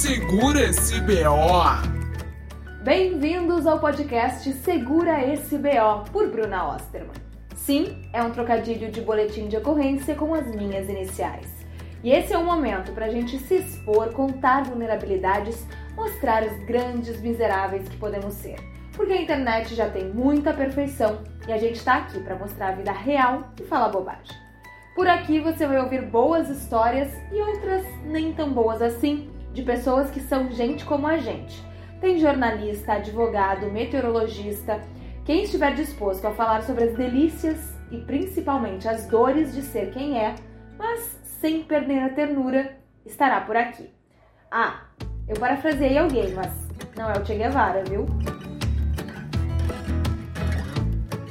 Segura esse BO! Bem-vindos ao podcast Segura esse BO por Bruna Osterman. Sim, é um trocadilho de boletim de ocorrência com as minhas iniciais. E esse é o momento para a gente se expor, contar vulnerabilidades, mostrar os grandes miseráveis que podemos ser. Porque a internet já tem muita perfeição e a gente está aqui para mostrar a vida real e falar bobagem. Por aqui você vai ouvir boas histórias e outras nem tão boas assim, de pessoas que são gente como a gente. Tem jornalista, advogado, meteorologista, quem estiver disposto a falar sobre as delícias e principalmente as dores de ser quem é, mas sem perder a ternura, estará por aqui. Ah, eu parafraseei alguém, mas não é o Che Guevara, viu?